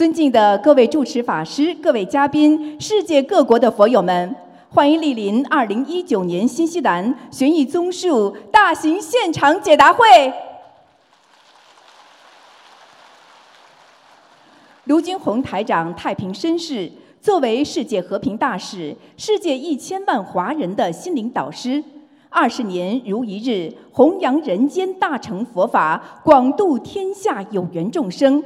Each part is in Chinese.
尊敬的各位主持法师、各位嘉宾、世界各国的佛友们，欢迎莅临二零一九年新西兰悬疑综述大型现场解答会。卢军宏台长太平绅士，作为世界和平大使、世界一千万华人的心灵导师，二十年如一日，弘扬人间大乘佛法，广度天下有缘众生。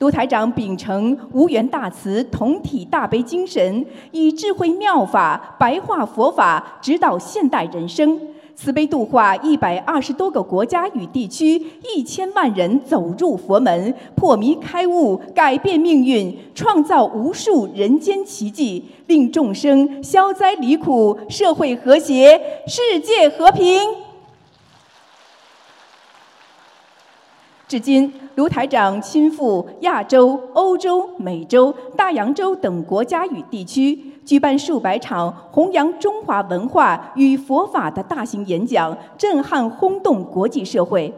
卢台长秉承无缘大慈、同体大悲精神，以智慧妙法白话佛法，指导现代人生，慈悲度化一百二十多个国家与地区，一千万人走入佛门，破迷开悟，改变命运，创造无数人间奇迹，令众生消灾离苦，社会和谐，世界和平。至今，卢台长亲赴亚洲、欧洲、美洲、大洋洲等国家与地区，举办数百场弘扬中华文化与佛法的大型演讲，震撼轰动国际社会。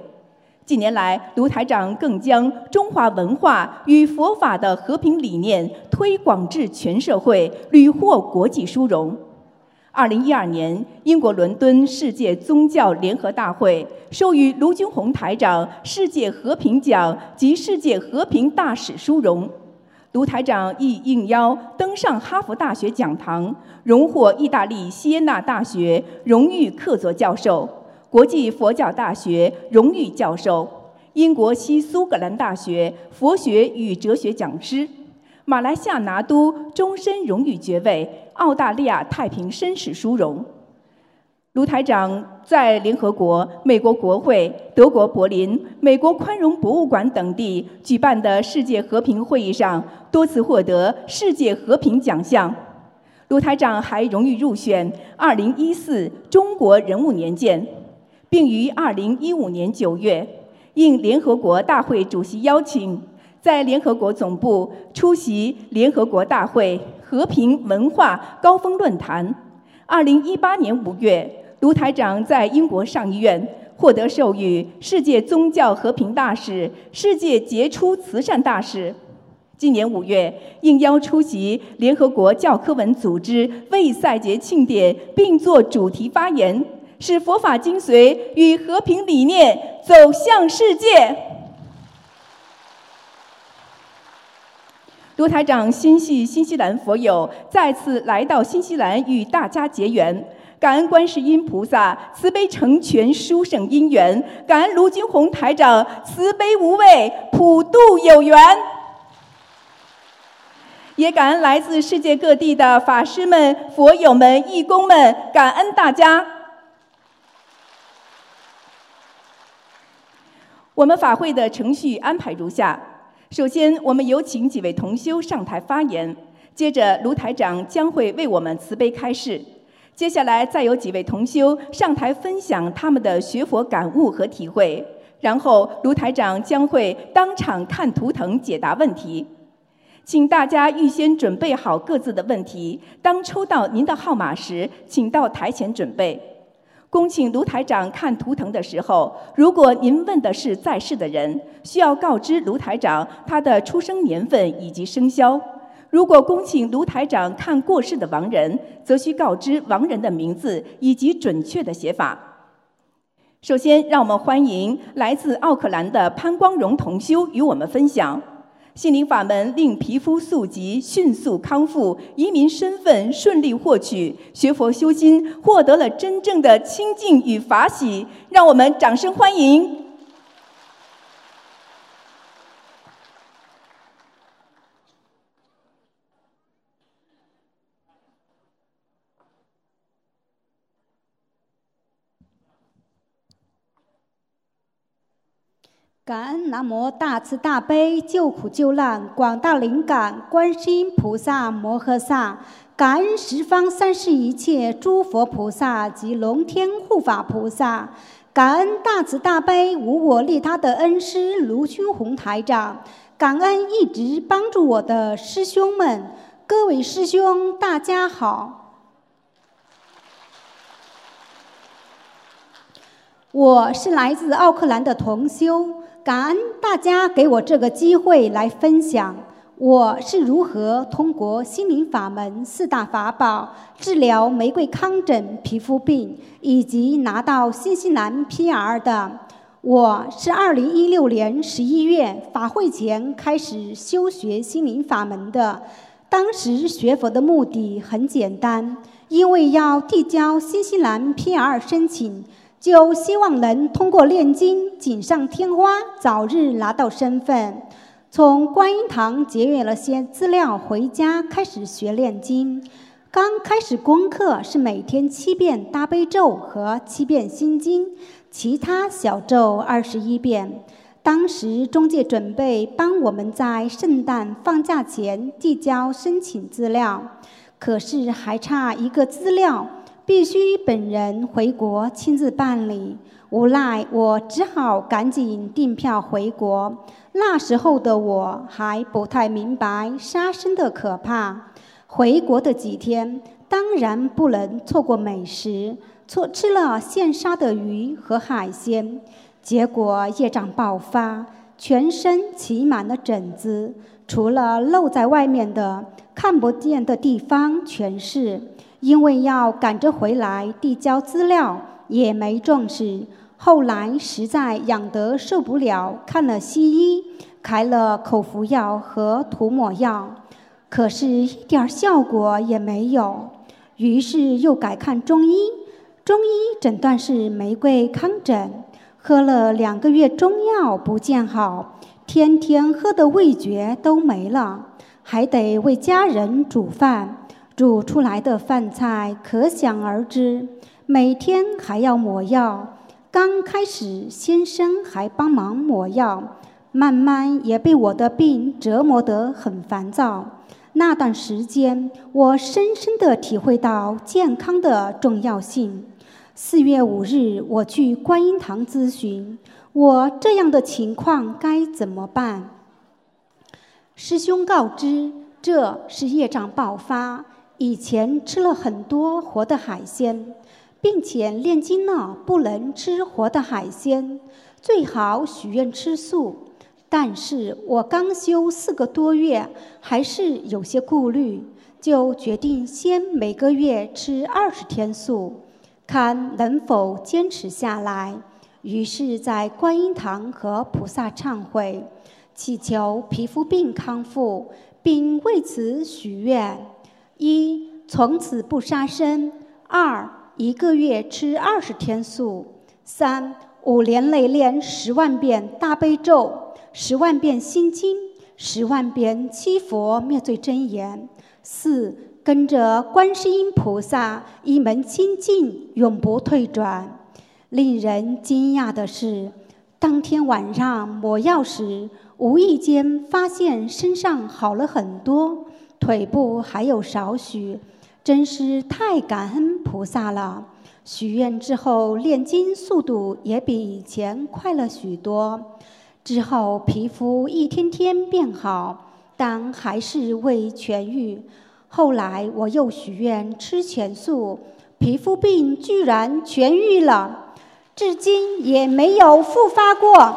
近年来，卢台长更将中华文化与佛法的和平理念推广至全社会，屡获国际殊荣。二零一二年，英国伦敦世界宗教联合大会授予卢军宏台长世界和平奖及世界和平大使殊荣。卢台长亦应邀登上哈佛大学讲堂，荣获意大利锡耶纳大学荣誉客座教授、国际佛教大学荣誉教授、英国西苏格兰大学佛学与哲学讲师。马来西亚拿督终身荣誉爵位，澳大利亚太平绅士殊荣。卢台长在联合国、美国国会、德国柏林、美国宽容博物馆等地举办的世界和平会议上，多次获得世界和平奖项。卢台长还荣誉入选2014中国人物年鉴，并于2015年9月应联合国大会主席邀请。在联合国总部出席联合国大会和平文化高峰论坛。二零一八年五月，卢台长在英国上议院获得授予世界宗教和平大使、世界杰出慈善大使。今年五月，应邀出席联合国教科文组织为赛节庆典，并作主题发言，使佛法精髓与和平理念走向世界。卢台长心系新西兰佛友，再次来到新西兰与大家结缘，感恩观世音菩萨慈悲成全殊胜因缘，感恩卢金红台长慈悲无畏普度有缘，也感恩来自世界各地的法师们、佛友们、义工们，感恩大家。我们法会的程序安排如下。首先，我们有请几位同修上台发言。接着，卢台长将会为我们慈悲开示。接下来，再有几位同修上台分享他们的学佛感悟和体会。然后，卢台长将会当场看图腾解答问题。请大家预先准备好各自的问题。当抽到您的号码时，请到台前准备。恭请卢台长看图腾的时候，如果您问的是在世的人，需要告知卢台长他的出生年份以及生肖；如果恭请卢台长看过世的亡人，则需告知亡人的名字以及准确的写法。首先，让我们欢迎来自奥克兰的潘光荣同修与我们分享。心灵法门令皮肤素疾迅速康复，移民身份顺利获取，学佛修心获得了真正的清净与法喜，让我们掌声欢迎。感恩南无大慈大悲救苦救难广大灵感观世音菩萨摩诃萨，感恩十方三世一切诸佛菩萨及龙天护法菩萨，感恩大慈大悲无我利他的恩师卢军宏台长，感恩一直帮助我的师兄们，各位师兄大家好，我是来自奥克兰的同修。感恩大家给我这个机会来分享。我是如何通过心灵法门四大法宝治疗玫瑰糠疹皮肤病，以及拿到新西兰 PR 的？我是二零一六年十一月法会前开始修学心灵法门的。当时学佛的目的很简单，因为要递交新西兰 PR 申请，就希望能通过炼金锦上添花，早日拿到身份。从观音堂节约了些资料，回家开始学炼经。刚开始功课是每天七遍大悲咒和七遍心经，其他小咒二十一遍。当时中介准备帮我们在圣诞放假前递交申请资料，可是还差一个资料，必须本人回国亲自办理。无奈我只好赶紧订票回国。那时候的我还不太明白杀生的可怕。回国的几天，当然不能错过美食，错吃了现杀的鱼和海鲜，结果业障爆发，全身起满了疹子，除了露在外面的看不见的地方全是。因为要赶着回来递交资料，也没重视。后来实在养得受不了，看了西医，开了口服药和涂抹药，可是一点效果也没有。于是又改看中医，中医诊断是玫瑰糠疹，喝了两个月中药不见好，天天喝的味觉都没了，还得为家人煮饭，煮出来的饭菜可想而知，每天还要抹药。刚开始，先生还帮忙抹药，慢慢也被我的病折磨得很烦躁。那段时间，我深深地体会到健康的重要性。四月五日，我去观音堂咨询，我这样的情况该怎么办？师兄告知，这是业障爆发，以前吃了很多活的海鲜。并且炼金了，不能吃活的海鲜，最好许愿吃素。但是我刚修四个多月，还是有些顾虑，就决定先每个月吃二十天素，看能否坚持下来。于是，在观音堂和菩萨忏悔，祈求皮肤病康复，并为此许愿：一、从此不杀生；二、一个月吃二十天素，三五年内练十万遍大悲咒，十万遍心经，十万遍七佛灭罪真言。四跟着观世音菩萨一门精进，永不退转。令人惊讶的是，当天晚上抹药时，无意间发现身上好了很多，腿部还有少许。真是太感恩菩萨了！许愿之后炼金速度也比以前快了许多。之后皮肤一天天变好，但还是未痊愈。后来我又许愿吃全素，皮肤病居然痊愈了，至今也没有复发过。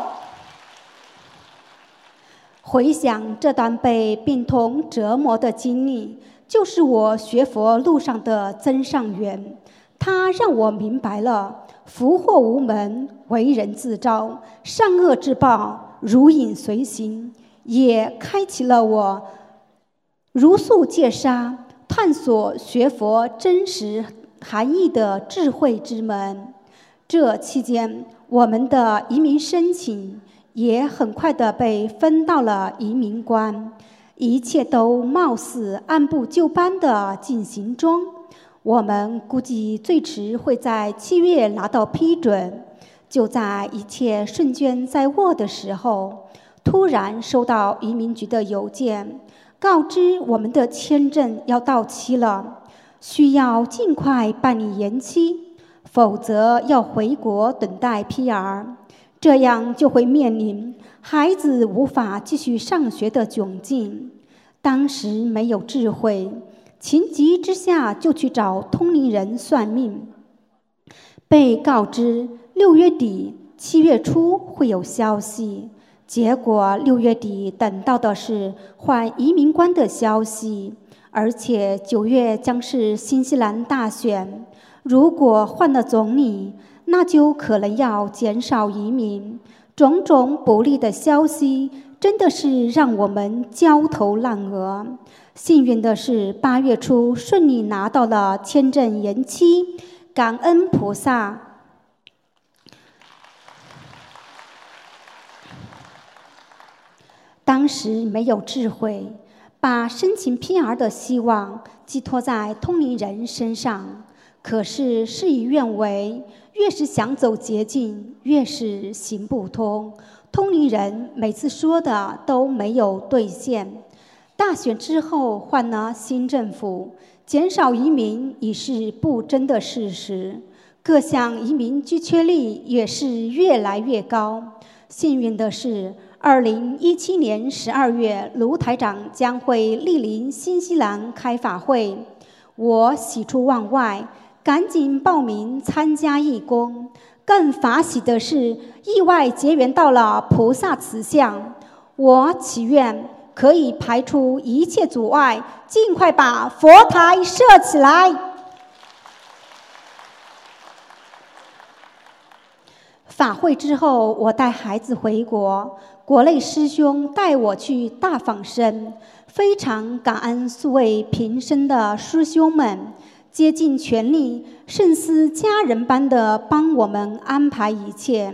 回想这段被病痛折磨的经历。就是我学佛路上的增上缘，它让我明白了福祸无门，为人自招，善恶之报如影随形，也开启了我如素戒杀、探索学佛真实含义的智慧之门。这期间，我们的移民申请也很快的被分到了移民官。一切都貌似按部就班的进行中，我们估计最迟会在七月拿到批准。就在一切顺卷在握的时候，突然收到移民局的邮件，告知我们的签证要到期了，需要尽快办理延期，否则要回国等待 PR。这样就会面临孩子无法继续上学的窘境。当时没有智慧，情急之下就去找通灵人算命，被告知六月底七月初会有消息。结果六月底等到的是换移民官的消息，而且九月将是新西兰大选。如果换了总理，那就可能要减少移民。种种不利的消息，真的是让我们焦头烂额。幸运的是，八月初顺利拿到了签证延期，感恩菩萨。当时没有智慧，把申请 PR 的希望寄托在通灵人身上。可是事与愿违，越是想走捷径，越是行不通。通灵人每次说的都没有兑现。大选之后换了新政府，减少移民已是不争的事实。各项移民居缺率也是越来越高。幸运的是，二零一七年十二月，卢台长将会莅临新西兰开法会，我喜出望外。赶紧报名参加义工，更法喜的是，意外结缘到了菩萨慈像。我祈愿可以排除一切阻碍，尽快把佛台设起来。法会之后，我带孩子回国，国内师兄带我去大放生，非常感恩素位平生的师兄们。竭尽全力，甚似家人般的帮我们安排一切。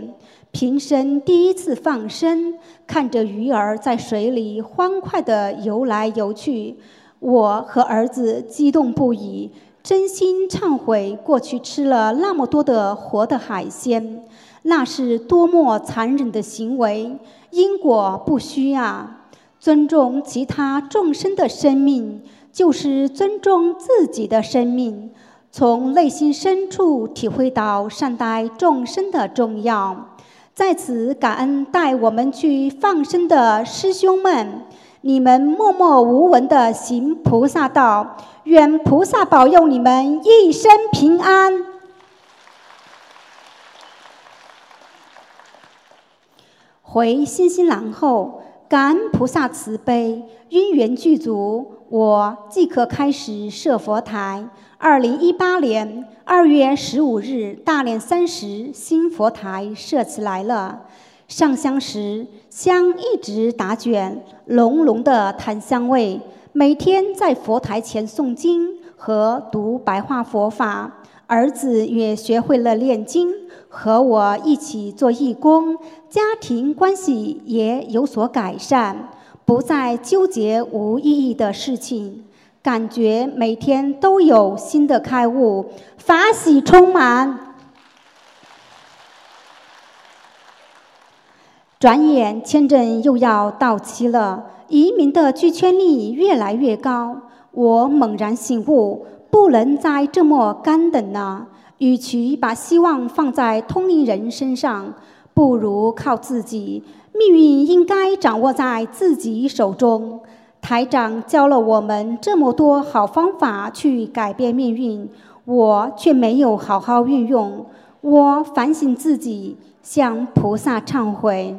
平生第一次放生，看着鱼儿在水里欢快地游来游去，我和儿子激动不已，真心忏悔过去吃了那么多的活的海鲜，那是多么残忍的行为！因果不虚啊！尊重其他众生的生命。就是尊重自己的生命，从内心深处体会到善待众生的重要。在此感恩带我们去放生的师兄们，你们默默无闻的行菩萨道，愿菩萨保佑你们一生平安。回新西兰后，感恩菩萨慈悲，因缘具足。我即可开始设佛台。二零一八年二月十五日大年三十，新佛台设起来了。上香时，香一直打卷，浓浓的檀香味。每天在佛台前诵经和读白话佛法，儿子也学会了念经，和我一起做义工，家庭关系也有所改善。不再纠结无意义的事情，感觉每天都有新的开悟，法喜充满。转眼签证又要到期了，移民的拒签率越来越高，我猛然醒悟，不能再这么干等了。与其把希望放在通灵人身上，不如靠自己。命运应该掌握在自己手中。台长教了我们这么多好方法去改变命运，我却没有好好运用。我反省自己，向菩萨忏悔。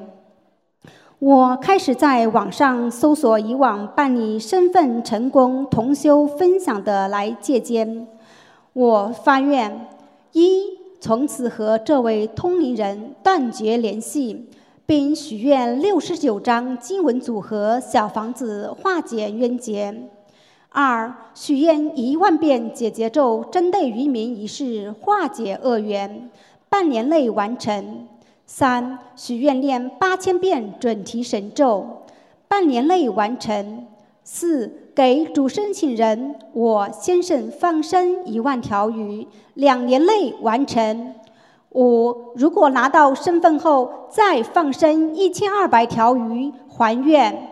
我开始在网上搜索以往办理身份成功同修分享的来借鉴。我发愿：一，从此和这位通灵人断绝联系。并许愿六十九张经文组合小房子化解冤结。二、许愿一万遍解结咒，针对渔民一事化解恶缘，半年内完成。三、许愿念八千遍准提神咒，半年内完成。四、给主申请人我先生放生一万条鱼，两年内完成。五，如果拿到身份后再放生一千二百条鱼还愿。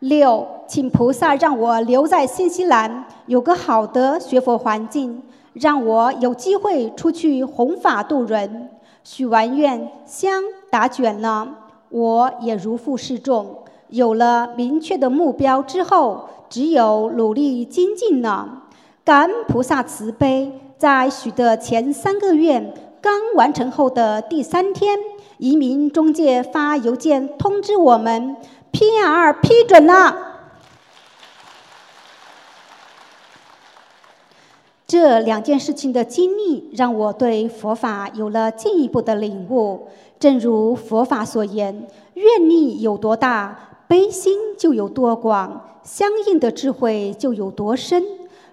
六，请菩萨让我留在新西兰，有个好的学佛环境，让我有机会出去弘法度人。许完愿，香打卷了，我也如负示众。有了明确的目标之后，只有努力精进了。感恩菩萨慈悲，在许的前三个月。刚完成后的第三天，移民中介发邮件通知我们，PR 批准了。这两件事情的经历，让我对佛法有了进一步的领悟。正如佛法所言，愿力有多大，悲心就有多广，相应的智慧就有多深。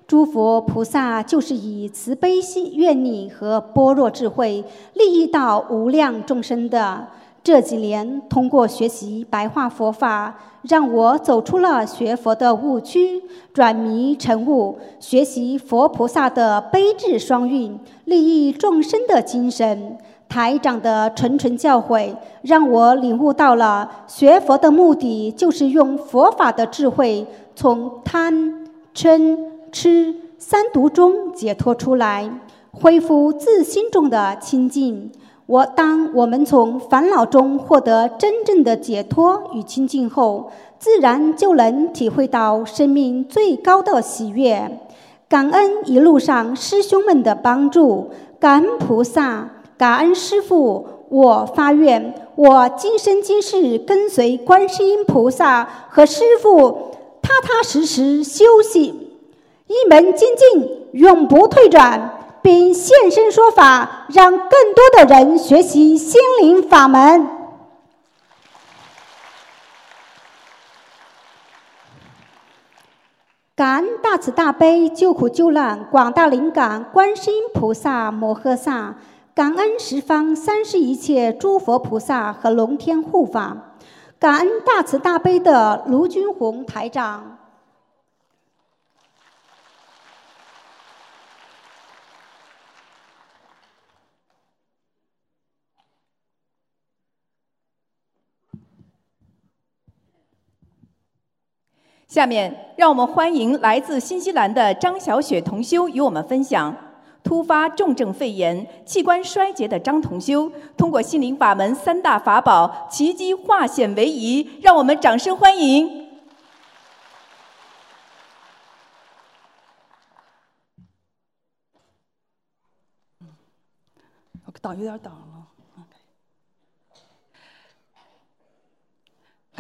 诸佛菩萨就是以慈悲心、愿力和般若智慧，利益到无量众生的。这几年，通过学习白话佛法，让我走出了学佛的误区，转迷成悟，学习佛菩萨的悲智双运、利益众生的精神。台长的谆谆教诲，让我领悟到了学佛的目的，就是用佛法的智慧，从贪、嗔、吃三毒中解脱出来，恢复自心中的清净。我当我们从烦恼中获得真正的解脱与清净后，自然就能体会到生命最高的喜悦。感恩一路上师兄们的帮助，感恩菩萨，感恩师父。我发愿，我今生今世跟随观世音菩萨和师父，踏踏实实修行，一门精进，永不退转。并现身说法，让更多的人学习心灵法门。感恩大慈大悲救苦救难广大灵感观世音菩萨摩诃萨，感恩十方三世一切诸佛菩萨和龙天护法，感恩大慈大悲的卢军宏台长。下面，让我们欢迎来自新西兰的张小雪同修与我们分享突发重症肺炎、器官衰竭的张同修，通过心灵法门三大法宝，奇迹化险为夷。让我们掌声欢迎！我挡有点挡。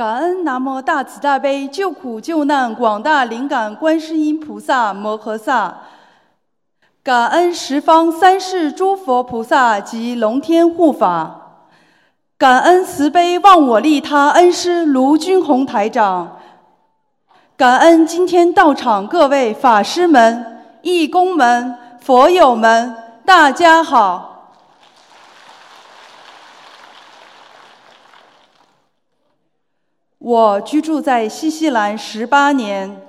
感恩南无大慈大悲救苦救难广大灵感观世音菩萨摩诃萨，感恩十方三世诸佛菩萨及龙天护法，感恩慈悲忘我利他恩师卢军宏台长，感恩今天到场各位法师们、义工们、佛友们，大家好。我居住在新西兰十八年，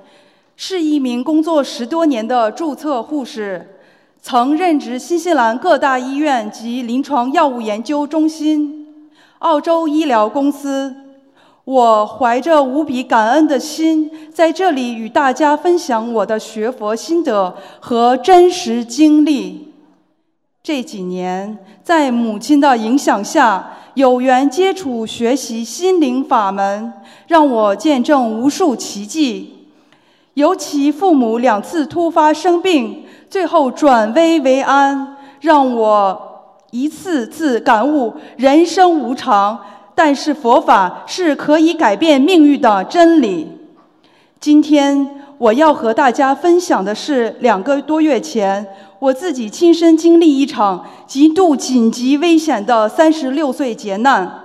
是一名工作十多年的注册护士，曾任职新西兰各大医院及临床药物研究中心、澳洲医疗公司。我怀着无比感恩的心，在这里与大家分享我的学佛心得和真实经历。这几年，在母亲的影响下，有缘接触学习心灵法门。让我见证无数奇迹，尤其父母两次突发生病，最后转危为安，让我一次次感悟人生无常，但是佛法是可以改变命运的真理。今天我要和大家分享的是两个多月前我自己亲身经历一场极度紧急危险的三十六岁劫难。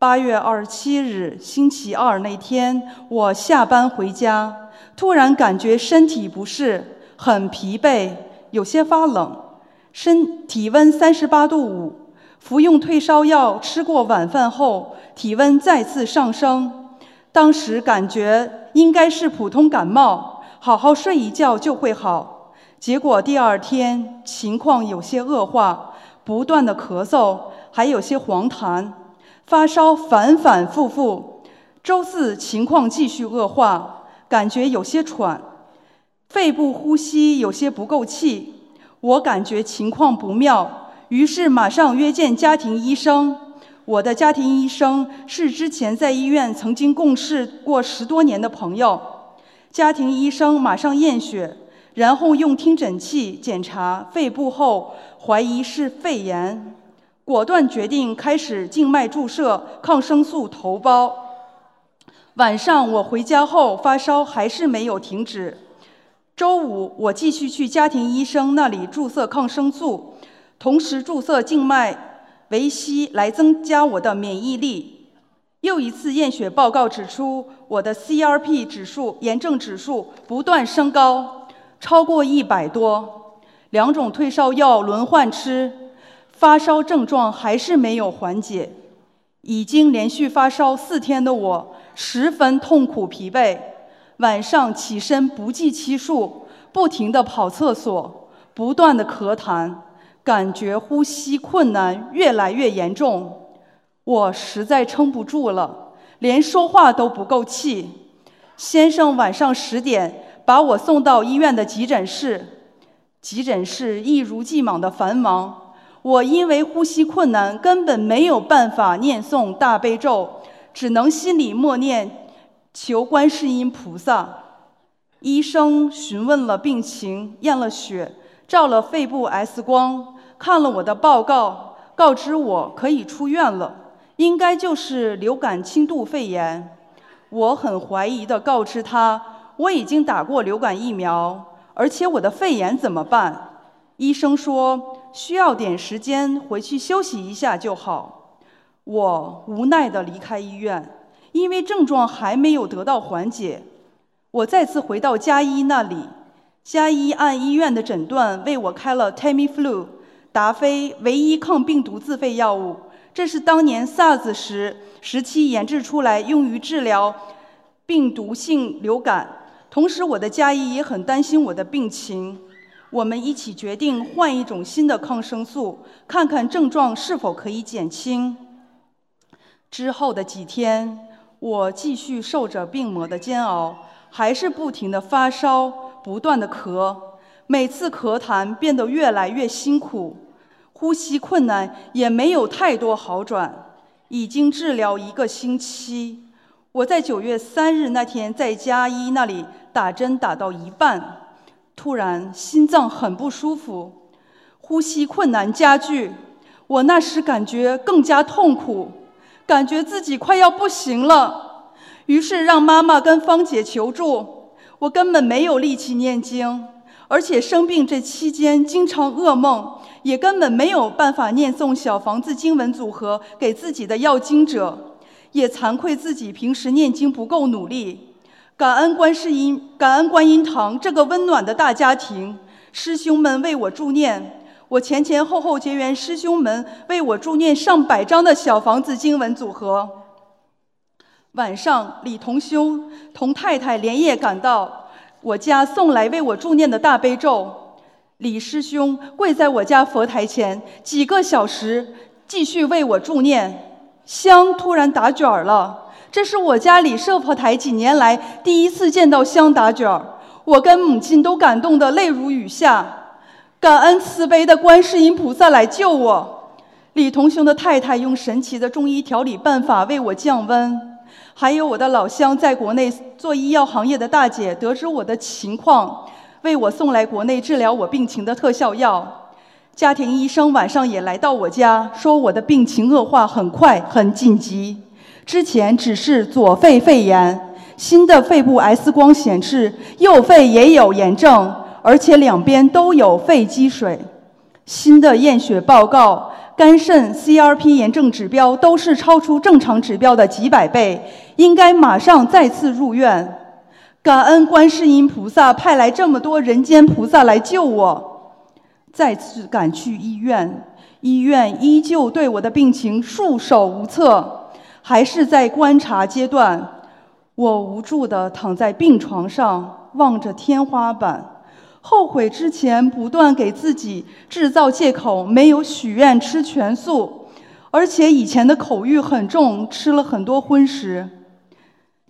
八月二十七日，星期二那天，我下班回家，突然感觉身体不适，很疲惫，有些发冷，身体温三十八度五，服用退烧药，吃过晚饭后，体温再次上升。当时感觉应该是普通感冒，好好睡一觉就会好。结果第二天情况有些恶化，不断的咳嗽，还有些黄痰。发烧反反复复，周四情况继续恶化，感觉有些喘，肺部呼吸有些不够气，我感觉情况不妙，于是马上约见家庭医生。我的家庭医生是之前在医院曾经共事过十多年的朋友，家庭医生马上验血，然后用听诊器检查肺部后，怀疑是肺炎。果断决定开始静脉注射抗生素头孢。晚上我回家后发烧还是没有停止。周五我继续去家庭医生那里注射抗生素，同时注射静脉维 C 来增加我的免疫力。又一次验血报告指出，我的 CRP 指数炎症指数不断升高，超过一百多，两种退烧药轮换吃。发烧症状还是没有缓解，已经连续发烧四天的我十分痛苦疲惫，晚上起身不计其数，不停地跑厕所，不断地咳痰，感觉呼吸困难越来越严重，我实在撑不住了，连说话都不够气。先生晚上十点把我送到医院的急诊室，急诊室一如既往的繁忙。我因为呼吸困难，根本没有办法念诵大悲咒，只能心里默念，求观世音菩萨。医生询问了病情，验了血，照了肺部 X 光，看了我的报告，告知我可以出院了，应该就是流感轻度肺炎。我很怀疑地告知他，我已经打过流感疫苗，而且我的肺炎怎么办？医生说。需要点时间回去休息一下就好。我无奈地离开医院，因为症状还没有得到缓解。我再次回到加医那里，加医按医院的诊断为我开了 Tamiflu 达菲唯一抗病毒自费药物。这是当年 SARS 时时期研制出来用于治疗病毒性流感。同时，我的加医也很担心我的病情。我们一起决定换一种新的抗生素，看看症状是否可以减轻。之后的几天，我继续受着病魔的煎熬，还是不停的发烧，不断的咳，每次咳痰变得越来越辛苦，呼吸困难也没有太多好转。已经治疗一个星期，我在九月三日那天在家医那里打针打到一半。突然，心脏很不舒服，呼吸困难加剧。我那时感觉更加痛苦，感觉自己快要不行了。于是让妈妈跟芳姐求助。我根本没有力气念经，而且生病这期间经常噩梦，也根本没有办法念诵小房子经文组合给自己的要经者，也惭愧自己平时念经不够努力。感恩观世音，感恩观音堂这个温暖的大家庭，师兄们为我助念，我前前后后结缘师兄们为我助念上百张的小房子经文组合。晚上，李同修同太太连夜赶到我家送来为我助念的大悲咒。李师兄跪在我家佛台前几个小时，继续为我助念，香突然打卷儿了。这是我家里设佛台几年来第一次见到香打卷儿，我跟母亲都感动得泪如雨下。感恩慈悲的观世音菩萨来救我。李同兄的太太用神奇的中医调理办法为我降温，还有我的老乡在国内做医药行业的大姐得知我的情况，为我送来国内治疗我病情的特效药。家庭医生晚上也来到我家，说我的病情恶化很快，很紧急。之前只是左肺肺炎，新的肺部 X 光显示右肺也有炎症，而且两边都有肺积水。新的验血报告，肝肾 CRP 炎症指标都是超出正常指标的几百倍，应该马上再次入院。感恩观世音菩萨派来这么多人间菩萨来救我，再次赶去医院，医院依旧对我的病情束手无策。还是在观察阶段，我无助地躺在病床上，望着天花板，后悔之前不断给自己制造借口，没有许愿吃全素，而且以前的口欲很重，吃了很多荤食。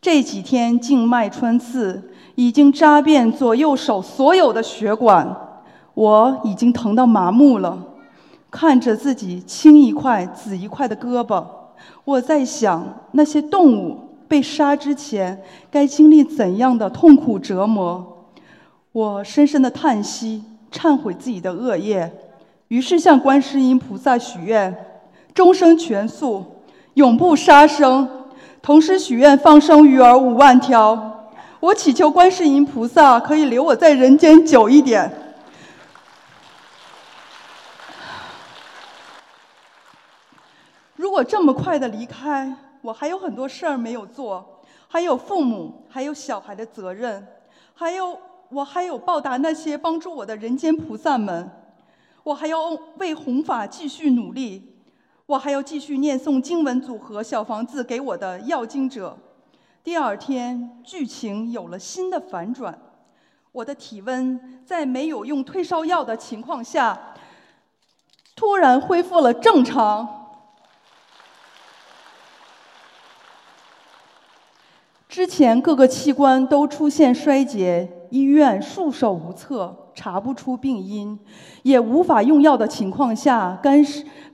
这几天静脉穿刺已经扎遍左右手所有的血管，我已经疼到麻木了，看着自己青一块紫一块的胳膊。我在想，那些动物被杀之前该经历怎样的痛苦折磨？我深深的叹息，忏悔自己的恶业，于是向观世音菩萨许愿：终生全素，永不杀生，同时许愿放生鱼儿五万条。我祈求观世音菩萨可以留我在人间久一点。我这么快的离开，我还有很多事儿没有做，还有父母，还有小孩的责任，还有我还有报答那些帮助我的人间菩萨们，我还要为弘法继续努力，我还要继续念诵经文组合小房子给我的要经者。第二天，剧情有了新的反转，我的体温在没有用退烧药的情况下，突然恢复了正常。之前各个器官都出现衰竭，医院束手无策，查不出病因，也无法用药的情况下，肝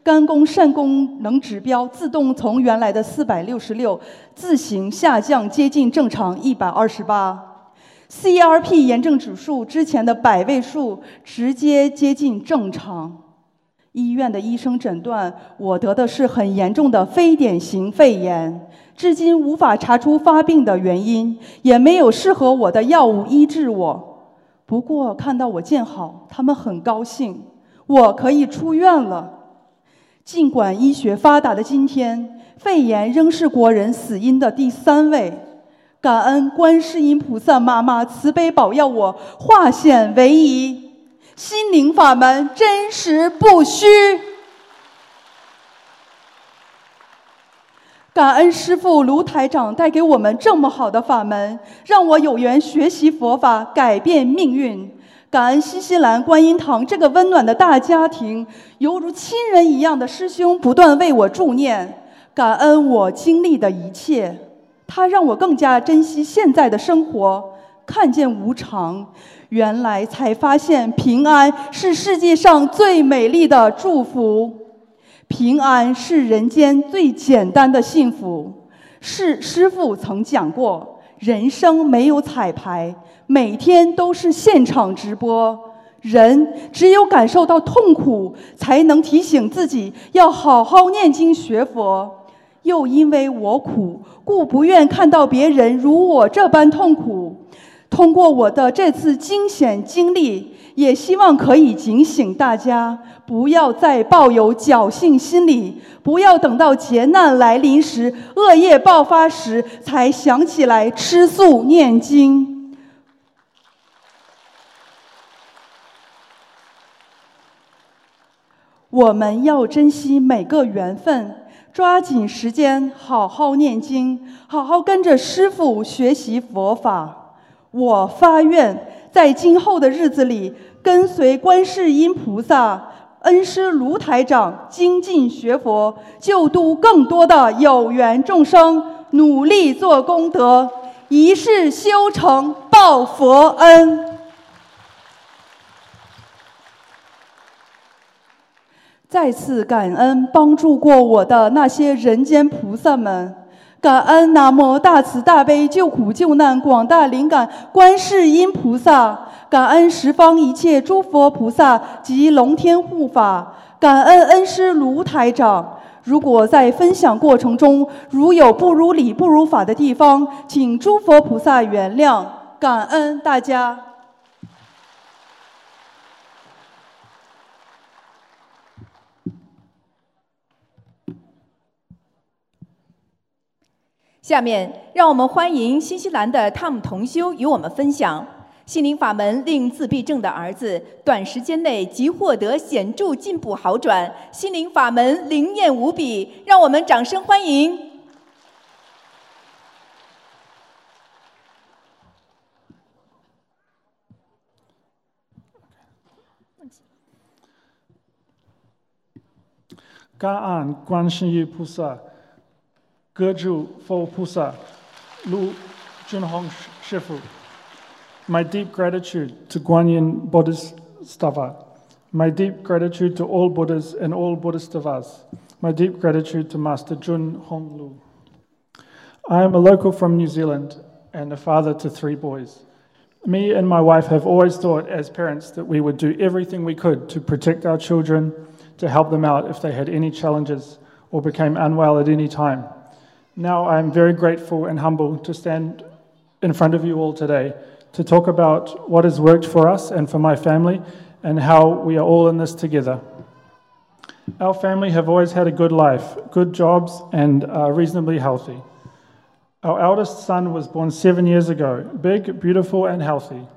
肝功肾功能指标自动从原来的四百六十六自行下降，接近正常一百二十八。CRP 炎症指数之前的百位数直接接近正常。医院的医生诊断我得的是很严重的非典型肺炎。至今无法查出发病的原因，也没有适合我的药物医治我。不过看到我见好，他们很高兴，我可以出院了。尽管医学发达的今天，肺炎仍是国人死因的第三位。感恩观世音菩萨妈妈慈悲保佑我化险为夷，心灵法门真实不虚。感恩师父卢台长带给我们这么好的法门，让我有缘学习佛法，改变命运。感恩新西兰观音堂这个温暖的大家庭，犹如亲人一样的师兄不断为我助念。感恩我经历的一切，他让我更加珍惜现在的生活，看见无常，原来才发现平安是世界上最美丽的祝福。平安是人间最简单的幸福。是师父曾讲过，人生没有彩排，每天都是现场直播。人只有感受到痛苦，才能提醒自己要好好念经学佛。又因为我苦，故不愿看到别人如我这般痛苦。通过我的这次惊险经历。也希望可以警醒大家，不要再抱有侥幸心理，不要等到劫难来临时、恶业爆发时才想起来吃素念经。我们要珍惜每个缘分，抓紧时间好好念经，好好跟着师父学习佛法。我发愿。在今后的日子里，跟随观世音菩萨、恩师卢台长精进学佛，救度更多的有缘众生，努力做功德，一世修成报佛恩。再次感恩帮助过我的那些人间菩萨们。感恩南无大慈大悲救苦救难广大灵感观世音菩萨，感恩十方一切诸佛菩萨及龙天护法，感恩恩师卢台长。如果在分享过程中如有不如理不如法的地方，请诸佛菩萨原谅。感恩大家。下面，让我们欢迎新西兰的汤姆同修与我们分享心灵法门令自闭症的儿子短时间内即获得显著进步好转，心灵法门灵验无比，让我们掌声欢迎。感恩观世音菩萨。My deep gratitude to Guanyin Bodhisattva. My deep gratitude to all Buddhas and all Bodhisattvas. My deep gratitude to Master Jun Hong Lu. I am a local from New Zealand and a father to three boys. Me and my wife have always thought, as parents, that we would do everything we could to protect our children, to help them out if they had any challenges or became unwell at any time. Now I am very grateful and humble to stand in front of you all today to talk about what has worked for us and for my family and how we are all in this together. Our family have always had a good life, good jobs, and are reasonably healthy. Our eldest son was born seven years ago, big, beautiful, and healthy.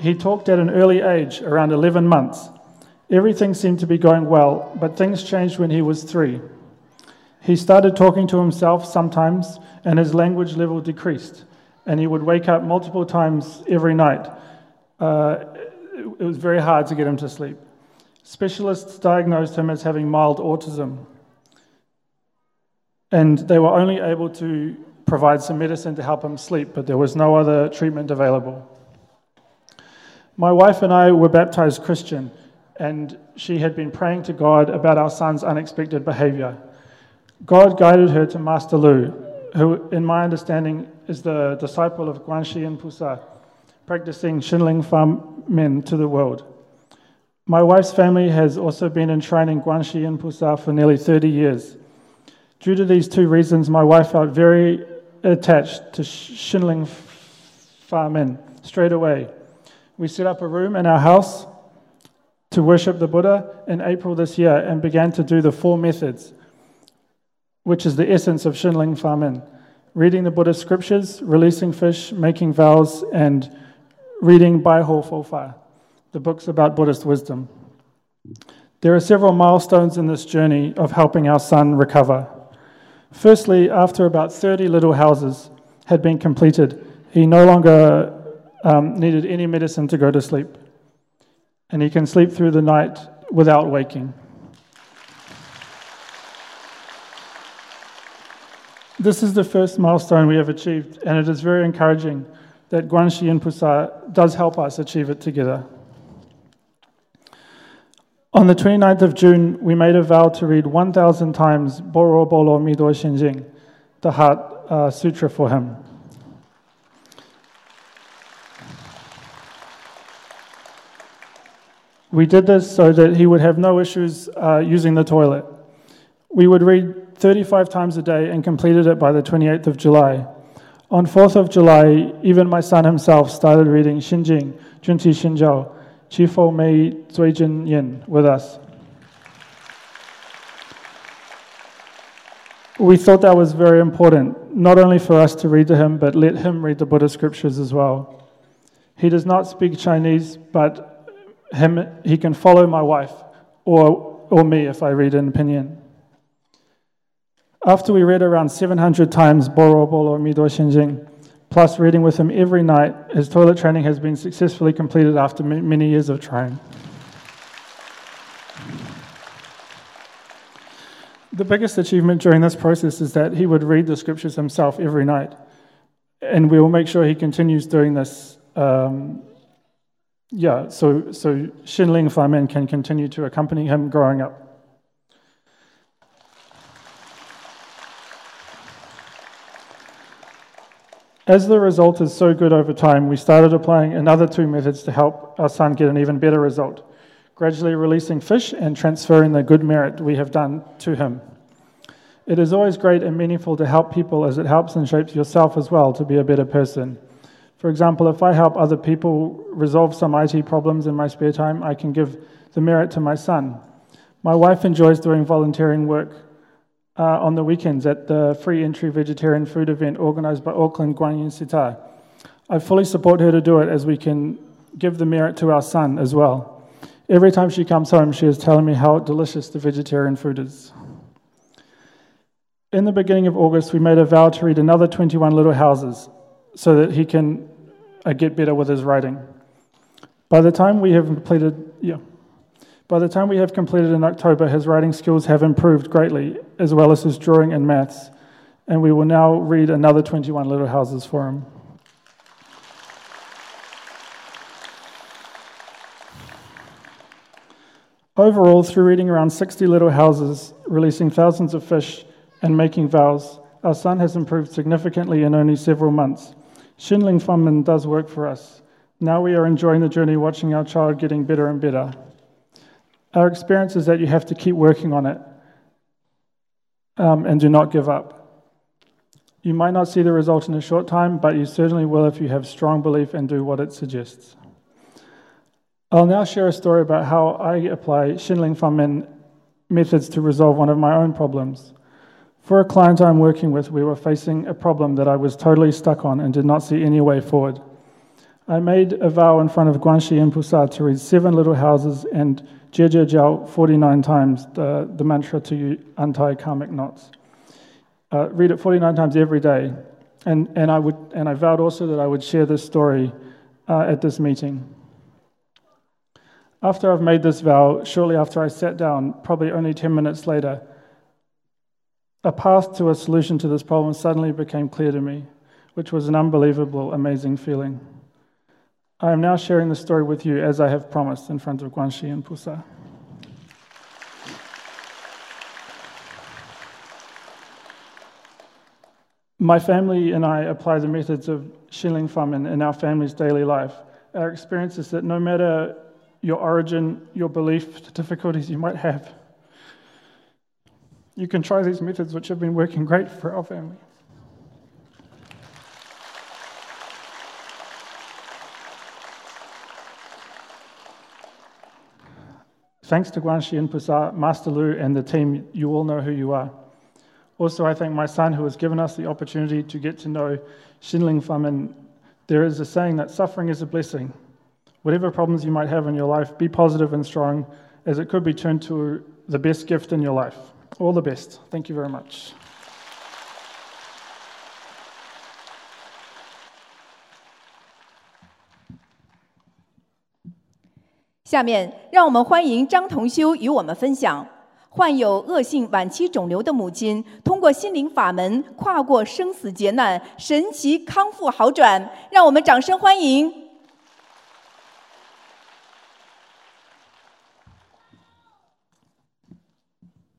He talked at an early age, around 11 months. Everything seemed to be going well, but things changed when he was three. He started talking to himself sometimes, and his language level decreased, and he would wake up multiple times every night. Uh, it was very hard to get him to sleep. Specialists diagnosed him as having mild autism, and they were only able to provide some medicine to help him sleep, but there was no other treatment available. My wife and I were baptized Christian, and she had been praying to God about our son's unexpected behavior. God guided her to Master Lu, who, in my understanding, is the disciple of Guanxi Pusa, practicing Shinling Fa Men to the world. My wife's family has also been enshrining Guanxi and Pusa for nearly 30 years. Due to these two reasons, my wife felt very attached to Shinling Fa Men straight away. We set up a room in our house to worship the Buddha in April this year and began to do the four methods, which is the essence of Shinling Fa Men reading the Buddhist scriptures, releasing fish, making vows, and reading Bai Ho Fo Fa, the books about Buddhist wisdom. There are several milestones in this journey of helping our son recover. Firstly, after about 30 little houses had been completed, he no longer um, needed any medicine to go to sleep, and he can sleep through the night without waking. This is the first milestone we have achieved, and it is very encouraging that Guanxi and Pusa does help us achieve it together. On the 29th of June, we made a vow to read 1,000 times Boro Bolo Mido Shinjing, the Heart uh, Sutra for him. We did this so that he would have no issues uh, using the toilet. We would read 35 times a day and completed it by the 28th of July. On 4th of July, even my son himself started reading Xinjing, Junqi Xinjiao, Qifo Mei Zuijin Yin with us. We thought that was very important, not only for us to read to him, but let him read the Buddhist scriptures as well. He does not speak Chinese, but him, he can follow my wife or, or me if I read in pinyin. After we read around 700 times Boro Bolo Mido Shinjing, plus reading with him every night, his toilet training has been successfully completed after many years of trying. The biggest achievement during this process is that he would read the scriptures himself every night. And we will make sure he continues doing this. Um, yeah, so, so Shinling Fa can continue to accompany him growing up. As the result is so good over time, we started applying another two methods to help our son get an even better result gradually releasing fish and transferring the good merit we have done to him. It is always great and meaningful to help people as it helps and shapes yourself as well to be a better person. For example, if I help other people resolve some IT problems in my spare time, I can give the merit to my son. My wife enjoys doing volunteering work uh, on the weekends at the free entry vegetarian food event organized by Auckland Guanyin Sita. I fully support her to do it as we can give the merit to our son as well. Every time she comes home, she is telling me how delicious the vegetarian food is. In the beginning of August, we made a vow to read another 21 little houses so that he can uh, get better with his writing. By the time we have completed, yeah. By the time we have completed in October, his writing skills have improved greatly, as well as his drawing and maths, and we will now read another 21 little houses for him. Overall, through reading around 60 little houses, releasing thousands of fish, and making vows, our son has improved significantly in only several months. Shinling Fa Men does work for us. Now we are enjoying the journey watching our child getting better and better. Our experience is that you have to keep working on it. um, and do not give up. You might not see the result in a short time, but you certainly will if you have strong belief and do what it suggests. I'll now share a story about how I apply Shinling Famen methods to resolve one of my own problems. For a client I'm working with, we were facing a problem that I was totally stuck on and did not see any way forward. I made a vow in front of Guanxi and Pusa to read seven little houses and Jie Jiao 49 times, the, the mantra to untie karmic knots. Uh, read it 49 times every day. And, and, I would, and I vowed also that I would share this story uh, at this meeting. After I've made this vow, shortly after I sat down, probably only 10 minutes later, a path to a solution to this problem suddenly became clear to me, which was an unbelievable, amazing feeling. I am now sharing the story with you as I have promised in front of Guanxi and Pusa. My family and I apply the methods of Xinling Famen in our family's daily life. Our experience is that no matter your origin, your belief, the difficulties you might have, you can try these methods which have been working great for our family. Thanks to Guanxi and Pusa, Master Lu, and the team, you all know who you are. Also, I thank my son who has given us the opportunity to get to know Xinling Famen. There is a saying that suffering is a blessing. Whatever problems you might have in your life, be positive and strong, as it could be turned to the best gift in your life. All the best. Thank you very much. 下面，让我们欢迎张同修与我们分享，患有恶性晚期肿瘤的母亲通过心灵法门跨过生死劫难，神奇康复好转。让我们掌声欢迎！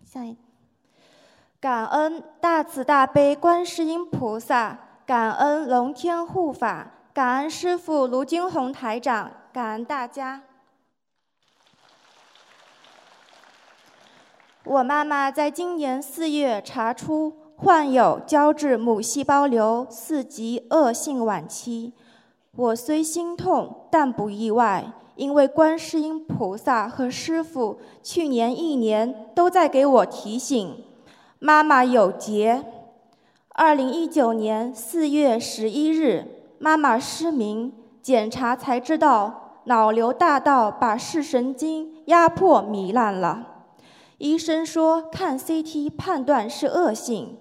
下一。感恩大慈大悲观世音菩萨，感恩龙天护法，感恩师父卢金红台长，感恩大家。我妈妈在今年四月查出患有胶质母细胞瘤四级恶性晚期，我虽心痛，但不意外，因为观世音菩萨和师父去年一年都在给我提醒。妈妈有劫。二零一九年四月十一日，妈妈失明，检查才知道脑瘤大到把视神经压迫糜烂了。医生说看 CT 判断是恶性，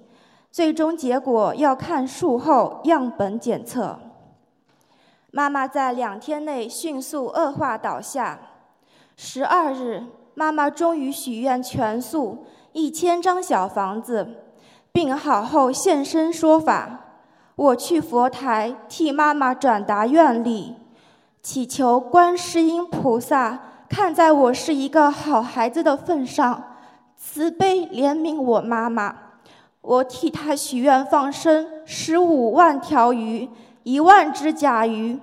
最终结果要看术后样本检测。妈妈在两天内迅速恶化倒下。十二日，妈妈终于许愿全素。一千张小房子，病好后现身说法。我去佛台替妈妈转达愿力，祈求观世音菩萨看在我是一个好孩子的份上，慈悲怜悯我妈妈。我替她许愿放生十五万条鱼，一万只甲鱼，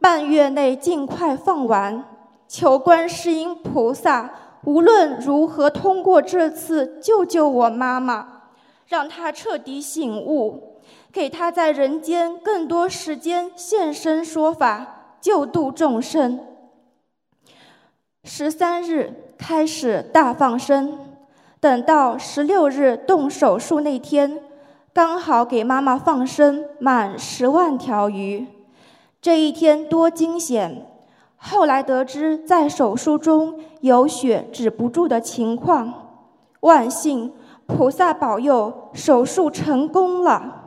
半月内尽快放完。求观世音菩萨。无论如何，通过这次救救我妈妈，让她彻底醒悟，给她在人间更多时间现身说法，救度众生。十三日开始大放生，等到十六日动手术那天，刚好给妈妈放生满十万条鱼。这一天多惊险！后来得知，在手术中有血止不住的情况，万幸菩萨保佑，手术成功了。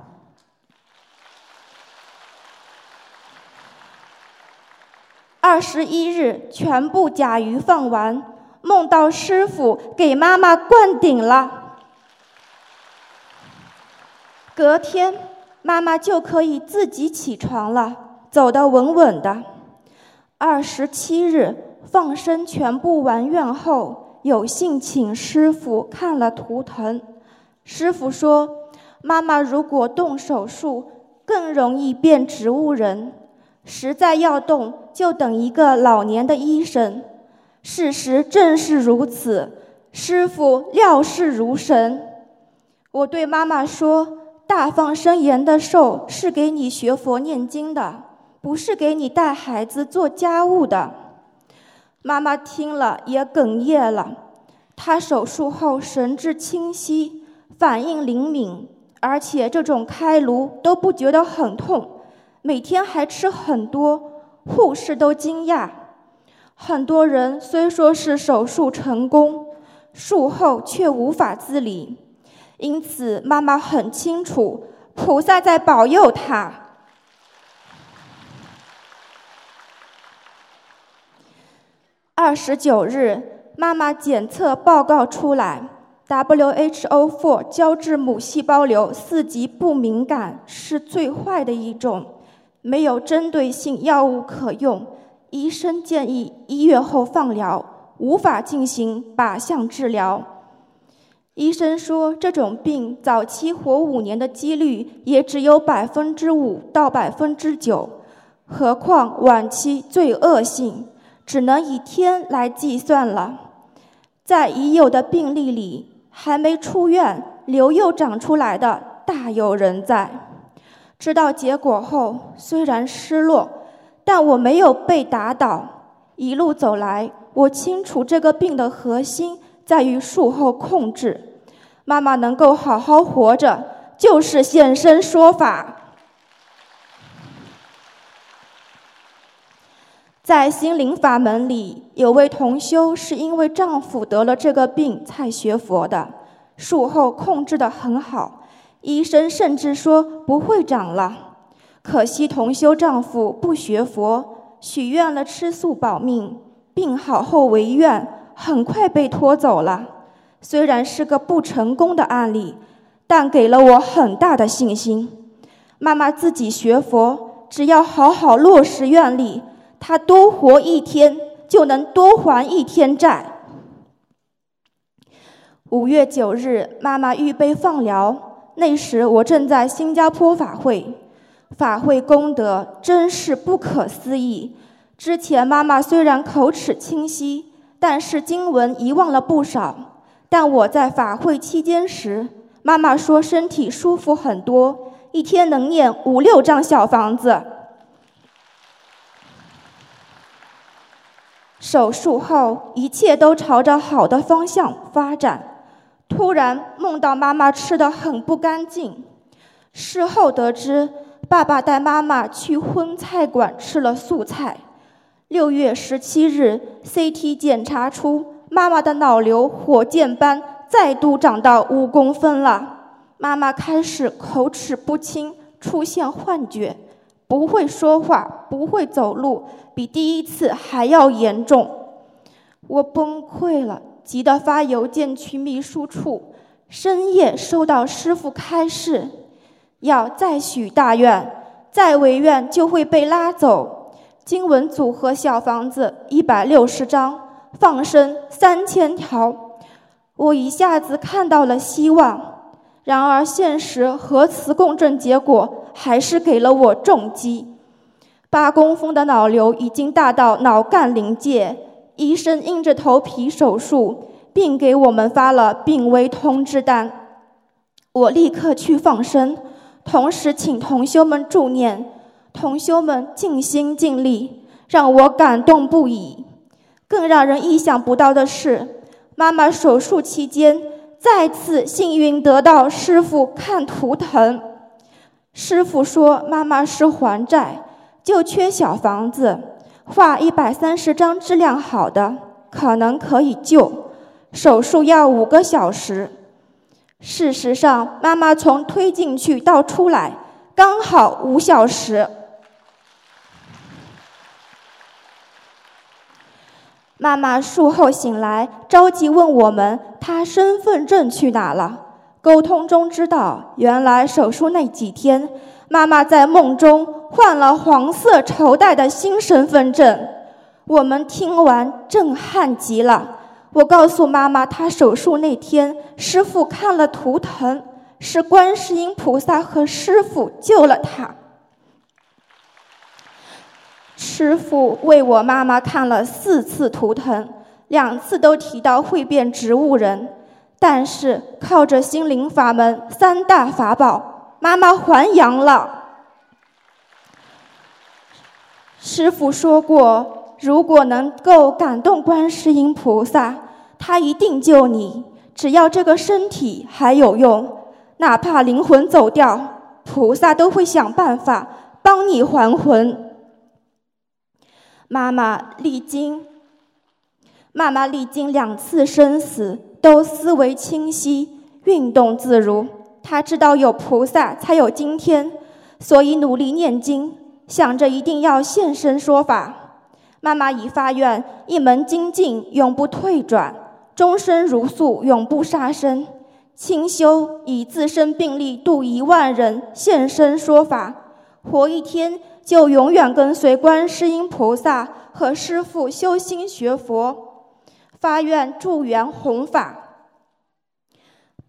二十一日，全部甲鱼放完，梦到师傅给妈妈灌顶了。隔天，妈妈就可以自己起床了，走得稳稳的。二十七日放生全部完愿后，有幸请师傅看了图腾。师傅说：“妈妈如果动手术，更容易变植物人。实在要动，就等一个老年的医生。”事实正是如此，师傅料事如神。我对妈妈说：“大放生延的寿是给你学佛念经的，不是给你带孩子做家务的。”妈妈听了也哽咽了。她手术后神志清晰，反应灵敏，而且这种开颅都不觉得很痛，每天还吃很多，护士都惊讶。很多人虽说是手术成功，术后却无法自理。因此，妈妈很清楚，菩萨在保佑她。二十九日，妈妈检测报告出来，WHO4 胶质母细胞瘤四级不敏感，是最坏的一种，没有针对性药物可用。医生建议一月后放疗，无法进行靶向治疗。医生说，这种病早期活五年的几率也只有百分之五到百分之九，何况晚期最恶性，只能以天来计算了。在已有的病例里，还没出院瘤又长出来的大有人在。知道结果后，虽然失落，但我没有被打倒。一路走来，我清楚这个病的核心。在于术后控制，妈妈能够好好活着，就是现身说法。在心灵法门里，有位同修是因为丈夫得了这个病才学佛的，术后控制的很好，医生甚至说不会长了。可惜同修丈夫不学佛，许愿了吃素保命，病好后违愿。很快被拖走了。虽然是个不成功的案例，但给了我很大的信心。妈妈自己学佛，只要好好落实愿力，她多活一天就能多还一天债。五月九日，妈妈预备放疗，那时我正在新加坡法会，法会功德真是不可思议。之前妈妈虽然口齿清晰。但是经文遗忘了不少。但我在法会期间时，妈妈说身体舒服很多，一天能念五六张小房子。手术后一切都朝着好的方向发展。突然梦到妈妈吃的很不干净，事后得知爸爸带妈妈去荤菜馆吃了素菜。六月十七日，CT 检查出妈妈的脑瘤火箭般再度长到五公分了。妈妈开始口齿不清，出现幻觉，不会说话，不会走路，比第一次还要严重。我崩溃了，急得发邮件去秘书处。深夜收到师傅开示，要再许大愿，再违愿就会被拉走。经文组合小房子一百六十张，放生三千条，我一下子看到了希望。然而现实核磁共振结果还是给了我重击，八公分的脑瘤已经大到脑干临界，医生硬着头皮手术，并给我们发了病危通知单。我立刻去放生，同时请同修们助念。同修们尽心尽力，让我感动不已。更让人意想不到的是，妈妈手术期间再次幸运得到师傅看图腾。师傅说，妈妈是还债，就缺小房子，画一百三十张质量好的，可能可以救。手术要五个小时。事实上，妈妈从推进去到出来刚好五小时。妈妈术后醒来，着急问我们：“她身份证去哪了？”沟通中知道，原来手术那几天，妈妈在梦中换了黄色绸带的新身份证。我们听完震撼极了。我告诉妈妈，她手术那天，师傅看了图腾，是观世音菩萨和师傅救了她。师傅为我妈妈看了四次图腾，两次都提到会变植物人。但是靠着心灵法门三大法宝，妈妈还阳了。师父说过，如果能够感动观世音菩萨，他一定救你。只要这个身体还有用，哪怕灵魂走掉，菩萨都会想办法帮你还魂。妈妈历经，妈妈历经两次生死，都思维清晰，运动自如。她知道有菩萨才有今天，所以努力念经。想着一定要现身说法，妈妈已发愿一门精进，永不退转，终身如素，永不杀生。清修以自身病例度一万人，现身说法，活一天就永远跟随观世音菩萨和师父修心学佛，发愿助缘弘法。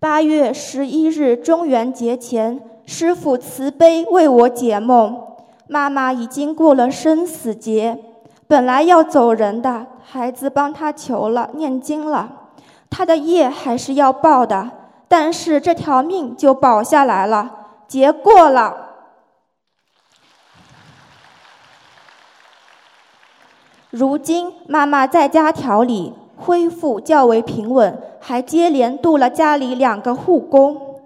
八月十一日中元节前，师父慈悲为我解梦。妈妈已经过了生死劫，本来要走人的孩子帮他求了念经了，他的业还是要报的，但是这条命就保下来了，劫过了。如今妈妈在家调理，恢复较为平稳，还接连度了家里两个护工，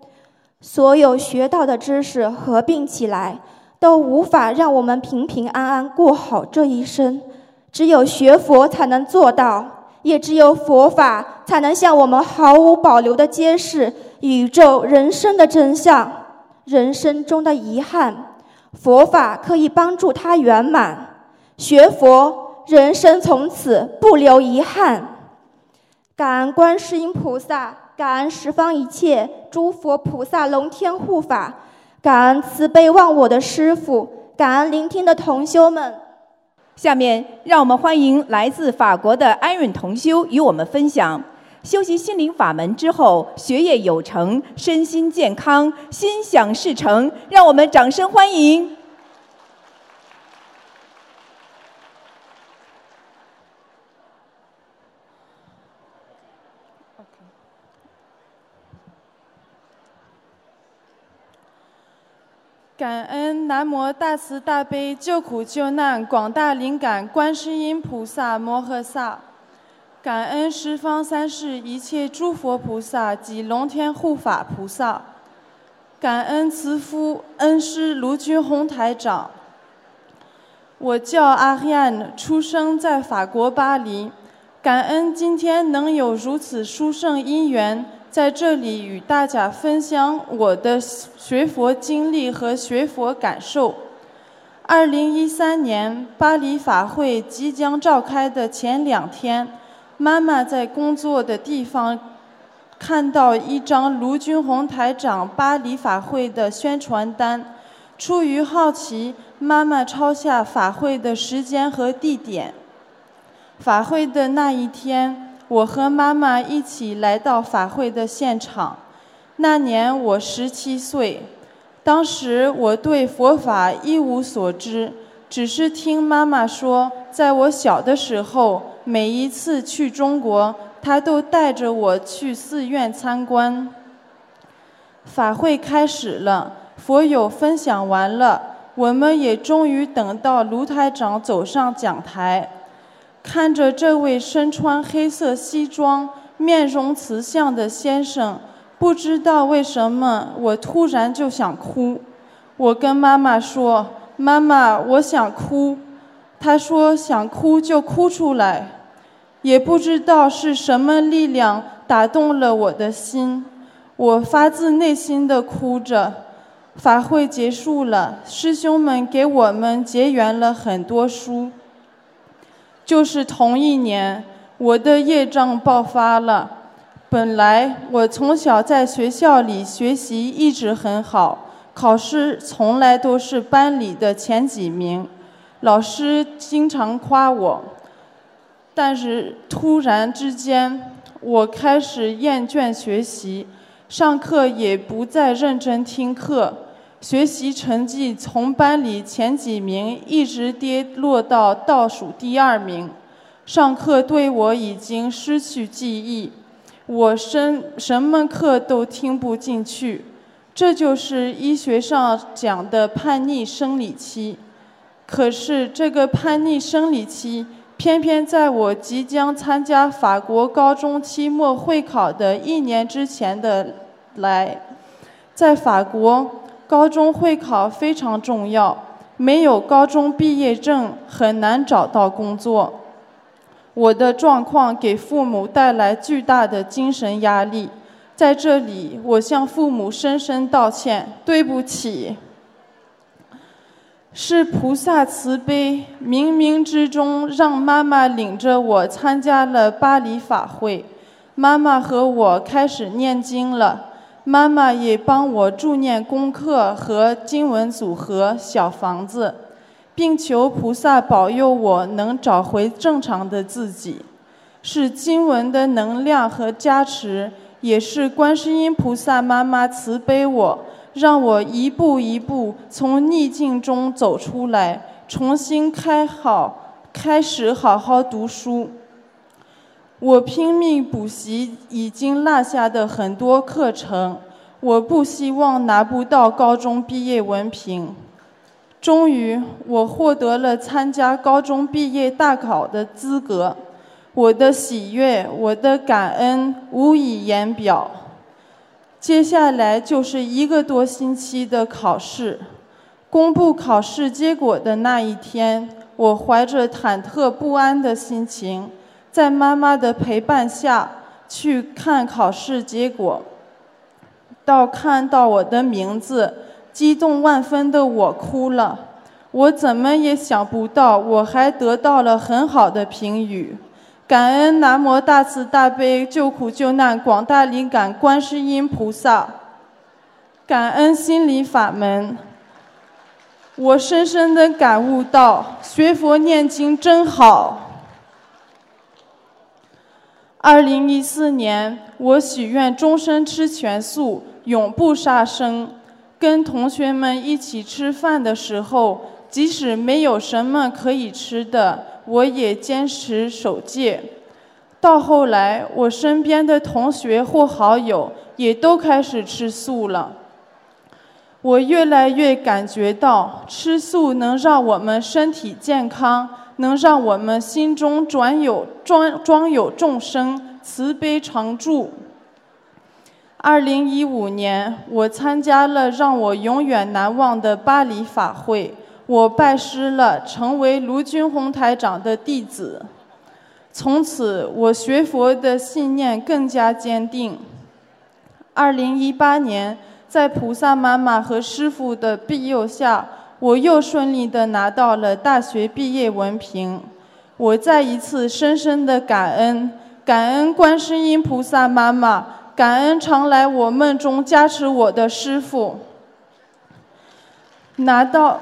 所有学到的知识合并起来。都无法让我们平平安安过好这一生，只有学佛才能做到，也只有佛法才能向我们毫无保留地揭示宇宙人生的真相，人生中的遗憾，佛法可以帮助他圆满。学佛，人生从此不留遗憾。感恩观世音菩萨，感恩十方一切诸佛菩萨龙天护法。感恩慈悲忘我的师傅，感恩聆听的同修们。下面让我们欢迎来自法国的安允同修与我们分享：修习心灵法门之后，学业有成，身心健康，心想事成。让我们掌声欢迎。感恩南无大慈大悲救苦救难广大灵感观世音菩萨摩诃萨，感恩十方三世一切诸佛菩萨及龙天护法菩萨，感恩慈父恩师卢军宏台长。我叫阿黑安，出生在法国巴黎，感恩今天能有如此殊胜因缘。在这里与大家分享我的学佛经历和学佛感受。二零一三年巴黎法会即将召开的前两天，妈妈在工作的地方看到一张卢军宏台长巴黎法会的宣传单，出于好奇，妈妈抄下法会的时间和地点。法会的那一天。我和妈妈一起来到法会的现场。那年我十七岁，当时我对佛法一无所知，只是听妈妈说，在我小的时候，每一次去中国，她都带着我去寺院参观。法会开始了，佛友分享完了，我们也终于等到卢台长走上讲台。看着这位身穿黑色西装、面容慈祥的先生，不知道为什么我突然就想哭。我跟妈妈说：“妈妈，我想哭。”她说：“想哭就哭出来。”也不知道是什么力量打动了我的心，我发自内心的哭着。法会结束了，师兄们给我们结缘了很多书。就是同一年，我的业障爆发了。本来我从小在学校里学习一直很好，考试从来都是班里的前几名，老师经常夸我。但是突然之间，我开始厌倦学习，上课也不再认真听课。学习成绩从班里前几名一直跌落到倒数第二名，上课对我已经失去记忆。我什什么课都听不进去，这就是医学上讲的叛逆生理期。可是这个叛逆生理期，偏偏在我即将参加法国高中期末会考的一年之前的来。在法国，高中会考非常重要，没有高中毕业证很难找到工作。我的状况给父母带来巨大的精神压力，在这里，我向父母深深道歉，对不起。是菩萨慈悲，冥冥之中让妈妈领着我参加了巴黎法会。妈妈和我开始念经了，妈妈也帮我助念功课和经文组合小房子，并求菩萨保佑我能找回正常的自己。是经文的能量和加持，也是观世音菩萨妈妈慈悲我。让我一步一步从逆境中走出来，重新开好，开始好好读书。我拼命补习已经落下的很多课程，我不希望拿不到高中毕业文凭。终于，我获得了参加高中毕业大考的资格，我的喜悦，我的感恩，无以言表。接下来就是一个多星期的考试。公布考试结果的那一天，我怀着忐忑不安的心情，在妈妈的陪伴下去看考试结果。到看到我的名字，激动万分的我哭了。我怎么也想不到，我还得到了很好的评语。感恩南无大慈大悲救苦救难广大灵感观世音菩萨，感恩心理法门。我深深的感悟到，学佛念经真好。二零一四年，我许愿终身吃全素，永不杀生。跟同学们一起吃饭的时候，即使没有什么可以吃的。我也坚持守戒，到后来，我身边的同学或好友也都开始吃素了。我越来越感觉到，吃素能让我们身体健康，能让我们心中转有装装有众生，慈悲常驻。二零一五年，我参加了让我永远难忘的巴黎法会。我拜师了，成为卢军宏台长的弟子。从此，我学佛的信念更加坚定。二零一八年，在菩萨妈妈和师父的庇佑下，我又顺利的拿到了大学毕业文凭。我再一次深深的感恩，感恩观世音菩萨妈妈，感恩常来我梦中加持我的师父。拿到。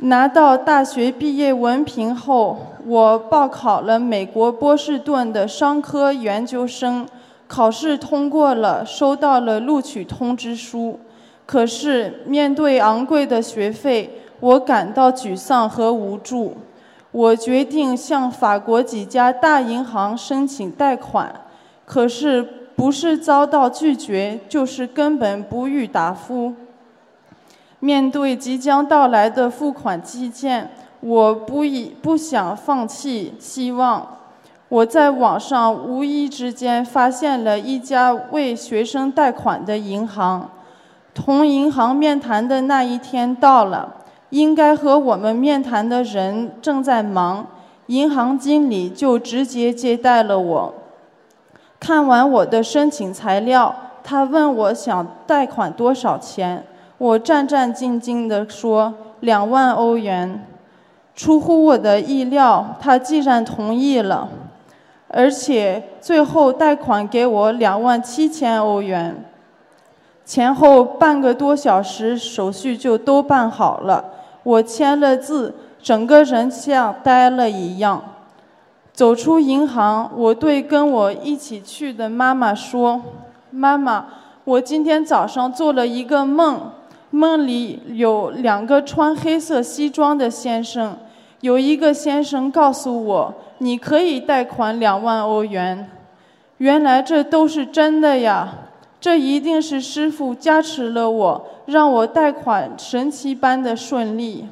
拿到大学毕业文凭后，我报考了美国波士顿的商科研究生，考试通过了，收到了录取通知书。可是面对昂贵的学费，我感到沮丧和无助。我决定向法国几家大银行申请贷款，可是不是遭到拒绝，就是根本不予答复。面对即将到来的付款期限，我不以不想放弃希望。我在网上无意之间发现了一家为学生贷款的银行。同银行面谈的那一天到了，应该和我们面谈的人正在忙，银行经理就直接接待了我。看完我的申请材料，他问我想贷款多少钱。我战战兢兢地说：“两万欧元。”出乎我的意料，他既然同意了，而且最后贷款给我两万七千欧元。前后半个多小时，手续就都办好了。我签了字，整个人像呆了一样。走出银行，我对跟我一起去的妈妈说：“妈妈，我今天早上做了一个梦。”梦里有两个穿黑色西装的先生，有一个先生告诉我，你可以贷款两万欧元。原来这都是真的呀！这一定是师傅加持了我，让我贷款神奇般的顺利。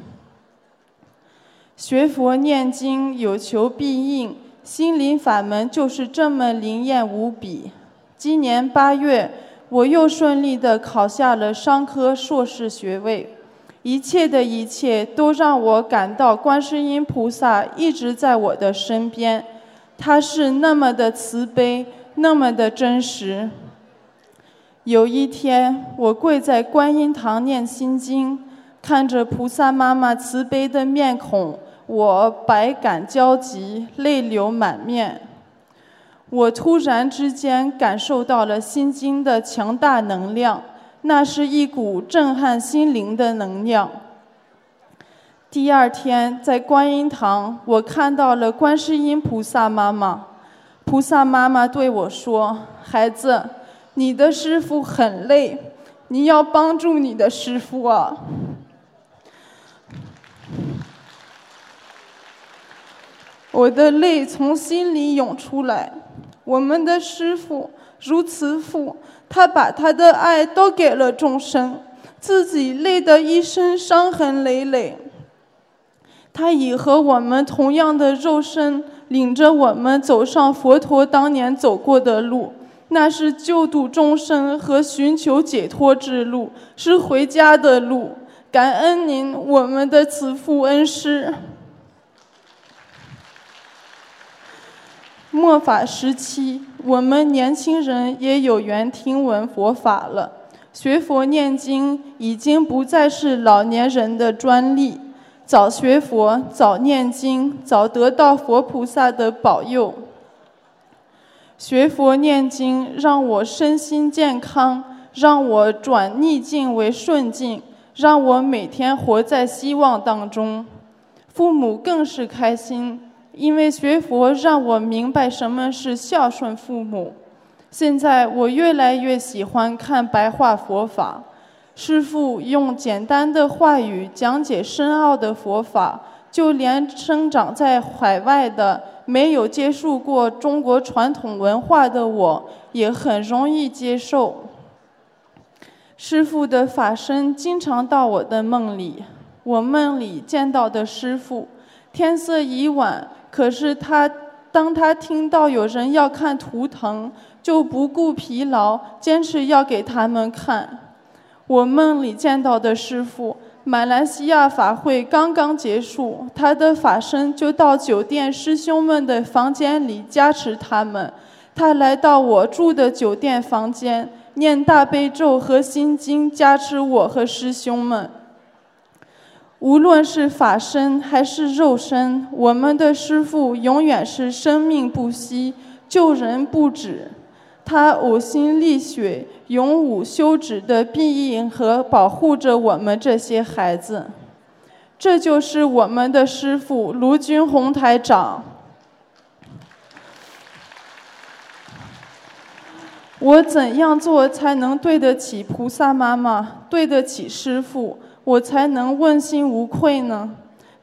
学佛念经有求必应，心灵法门就是这么灵验无比。今年八月，我又顺利地考下了商科硕士学位。一切的一切都让我感到观世音菩萨一直在我的身边，他是那么的慈悲，那么的真实。有一天，我跪在观音堂念心经，看着菩萨妈妈慈悲的面孔。我百感交集，泪流满面。我突然之间感受到了心经的强大能量，那是一股震撼心灵的能量。第二天在观音堂，我看到了观世音菩萨妈妈。菩萨妈妈对我说：“孩子，你的师傅很累，你要帮助你的师傅啊。”我的泪从心里涌出来。我们的师傅如慈父，他把他的爱都给了众生，自己累得一身伤痕累累。他以和我们同样的肉身，领着我们走上佛陀当年走过的路，那是救度众生和寻求解脱之路，是回家的路。感恩您，我们的慈父恩师。末法时期，我们年轻人也有缘听闻佛法了。学佛念经已经不再是老年人的专利，早学佛、早念经、早得到佛菩萨的保佑。学佛念经让我身心健康，让我转逆境为顺境，让我每天活在希望当中。父母更是开心。因为学佛让我明白什么是孝顺父母，现在我越来越喜欢看白话佛法。师父用简单的话语讲解深奥的佛法，就连生长在海外的、没有接触过中国传统文化的我，也很容易接受。师父的法身经常到我的梦里，我梦里见到的师父，天色已晚。可是他，当他听到有人要看图腾，就不顾疲劳，坚持要给他们看。我梦里见到的师傅，马来西亚法会刚刚结束，他的法身就到酒店师兄们的房间里加持他们。他来到我住的酒店房间，念大悲咒和心经，加持我和师兄们。无论是法身还是肉身，我们的师父永远是生命不息、救人不止。他呕心沥血、永无休止的庇应和保护着我们这些孩子。这就是我们的师父卢军宏台长。我怎样做才能对得起菩萨妈妈，对得起师父？我才能问心无愧呢。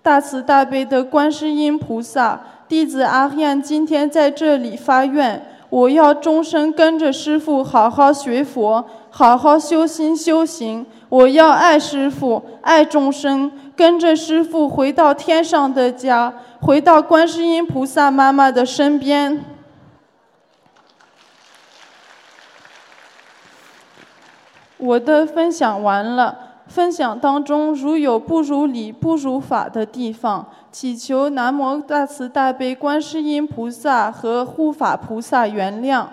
大慈大悲的观世音菩萨，弟子阿燕今天在这里发愿，我要终身跟着师傅好好学佛，好好修心修行。我要爱师傅，爱众生，跟着师傅回到天上的家，回到观世音菩萨妈妈的身边。我的分享完了。分享当中如有不如理、不如法的地方，祈求南无大慈大悲观世音菩萨和护法菩萨原谅。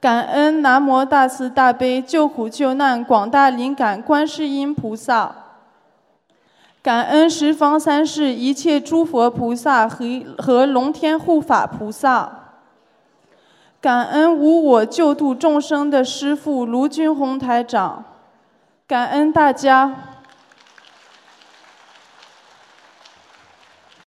感恩南无大慈大悲救苦救难广大灵感观世音菩萨。感恩十方三世一切诸佛菩萨和和龙天护法菩萨。感恩无我救度众生的师父卢军宏台长。感恩大家。